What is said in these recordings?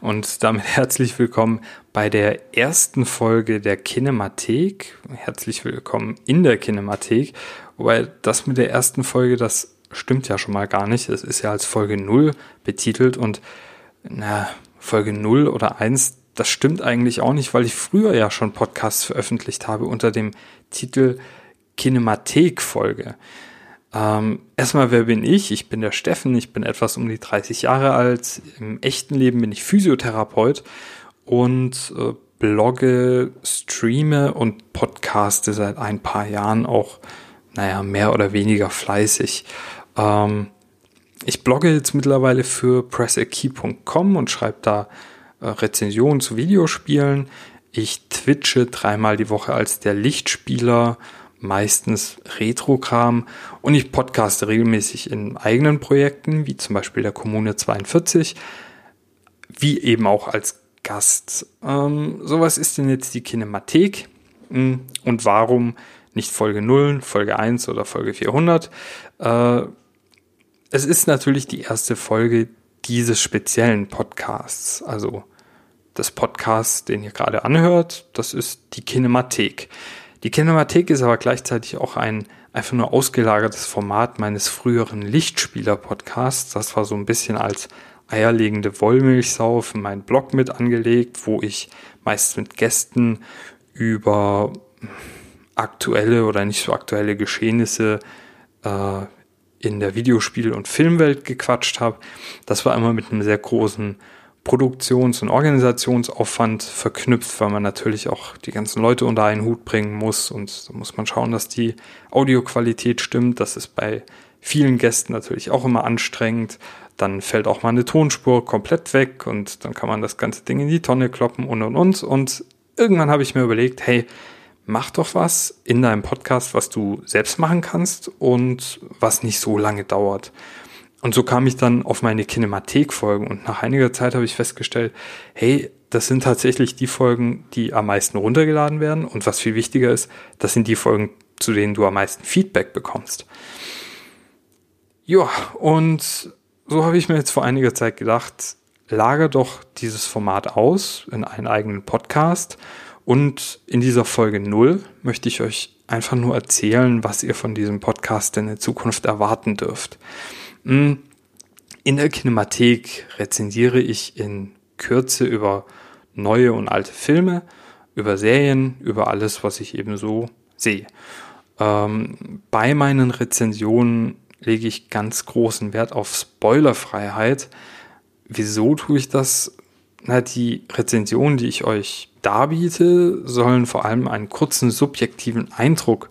und damit herzlich willkommen bei der ersten Folge der Kinemathek. Herzlich willkommen in der Kinemathek. Wobei das mit der ersten Folge, das stimmt ja schon mal gar nicht. Es ist ja als Folge 0 betitelt und na, Folge 0 oder 1, das stimmt eigentlich auch nicht, weil ich früher ja schon Podcasts veröffentlicht habe unter dem Titel Kinemathek-Folge. Ähm, erstmal, wer bin ich? Ich bin der Steffen, ich bin etwas um die 30 Jahre alt. Im echten Leben bin ich Physiotherapeut und äh, blogge, streame und podcaste seit ein paar Jahren auch, naja, mehr oder weniger fleißig. Ähm, ich blogge jetzt mittlerweile für pressekey.com und schreibe da äh, Rezensionen zu Videospielen. Ich twitche dreimal die Woche als der Lichtspieler meistens Retrokram und ich podcaste regelmäßig in eigenen Projekten, wie zum Beispiel der Kommune 42, wie eben auch als Gast. Ähm, sowas ist denn jetzt die Kinemathek hm, und warum nicht Folge 0, Folge 1 oder Folge 400? Äh, es ist natürlich die erste Folge dieses speziellen Podcasts, also des Podcasts, den ihr gerade anhört, das ist die Kinemathek. Die Kinemathek ist aber gleichzeitig auch ein einfach nur ausgelagertes Format meines früheren Lichtspieler-Podcasts. Das war so ein bisschen als eierlegende Wollmilchsau für meinen Blog mit angelegt, wo ich meist mit Gästen über aktuelle oder nicht so aktuelle Geschehnisse äh, in der Videospiel- und Filmwelt gequatscht habe. Das war immer mit einem sehr großen Produktions- und Organisationsaufwand verknüpft, weil man natürlich auch die ganzen Leute unter einen Hut bringen muss und da muss man schauen, dass die Audioqualität stimmt. Das ist bei vielen Gästen natürlich auch immer anstrengend. Dann fällt auch mal eine Tonspur komplett weg und dann kann man das ganze Ding in die Tonne kloppen und und und. Und irgendwann habe ich mir überlegt, hey, mach doch was in deinem Podcast, was du selbst machen kannst und was nicht so lange dauert. Und so kam ich dann auf meine Kinemathek-Folgen und nach einiger Zeit habe ich festgestellt, hey, das sind tatsächlich die Folgen, die am meisten runtergeladen werden und was viel wichtiger ist, das sind die Folgen, zu denen du am meisten Feedback bekommst. Ja, und so habe ich mir jetzt vor einiger Zeit gedacht, lager doch dieses Format aus in einen eigenen Podcast und in dieser Folge 0 möchte ich euch einfach nur erzählen, was ihr von diesem Podcast in der Zukunft erwarten dürft. Hm. In der Kinemathek rezensiere ich in Kürze über neue und alte Filme, über Serien, über alles, was ich eben so sehe. Ähm, bei meinen Rezensionen lege ich ganz großen Wert auf Spoilerfreiheit. Wieso tue ich das? Na, die Rezensionen, die ich euch darbiete, sollen vor allem einen kurzen subjektiven Eindruck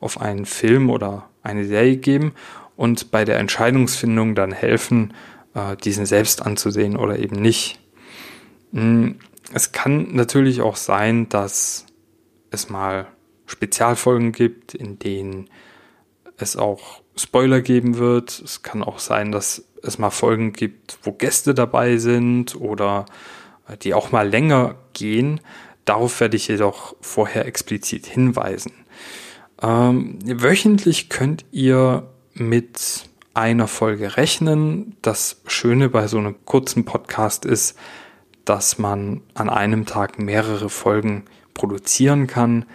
auf einen Film oder eine Serie geben und bei der Entscheidungsfindung dann helfen, äh, diesen selbst anzusehen oder eben nicht. Hm, es kann natürlich auch sein, dass es mal Spezialfolgen gibt, in denen es auch Spoiler geben wird. Es kann auch sein, dass es mal Folgen gibt, wo Gäste dabei sind oder äh, die auch mal länger gehen. Darauf werde ich jedoch vorher explizit hinweisen. Ähm, wöchentlich könnt ihr mit einer Folge rechnen. Das Schöne bei so einem kurzen Podcast ist, dass man an einem Tag mehrere Folgen produzieren kann.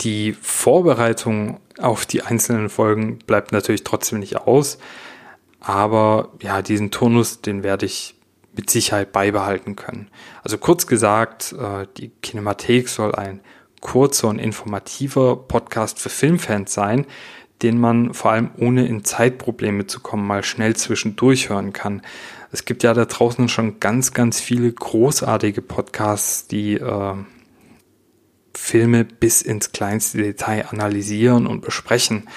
Die Vorbereitung auf die einzelnen Folgen bleibt natürlich trotzdem nicht aus. Aber ja, diesen Turnus, den werde ich mit Sicherheit beibehalten können. Also kurz gesagt, äh, die Kinemathek soll ein kurzer und informativer Podcast für Filmfans sein, den man vor allem ohne in Zeitprobleme zu kommen mal schnell zwischendurch hören kann. Es gibt ja da draußen schon ganz, ganz viele großartige Podcasts, die äh, Filme bis ins kleinste Detail analysieren und besprechen.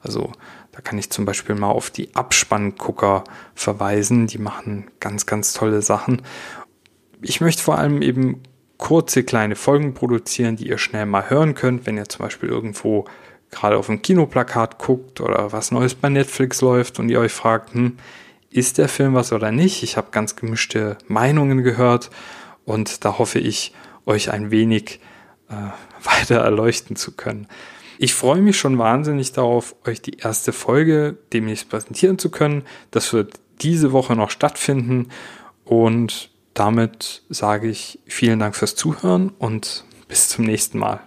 Also da kann ich zum Beispiel mal auf die Abspanngucker verweisen. Die machen ganz, ganz tolle Sachen. Ich möchte vor allem eben kurze kleine Folgen produzieren, die ihr schnell mal hören könnt, wenn ihr zum Beispiel irgendwo gerade auf ein Kinoplakat guckt oder was Neues bei Netflix läuft und ihr euch fragt, hm, ist der Film was oder nicht? Ich habe ganz gemischte Meinungen gehört und da hoffe ich, euch ein wenig äh, weiter erleuchten zu können. Ich freue mich schon wahnsinnig darauf, euch die erste Folge demnächst präsentieren zu können. Das wird diese Woche noch stattfinden und damit sage ich vielen Dank fürs Zuhören und bis zum nächsten Mal.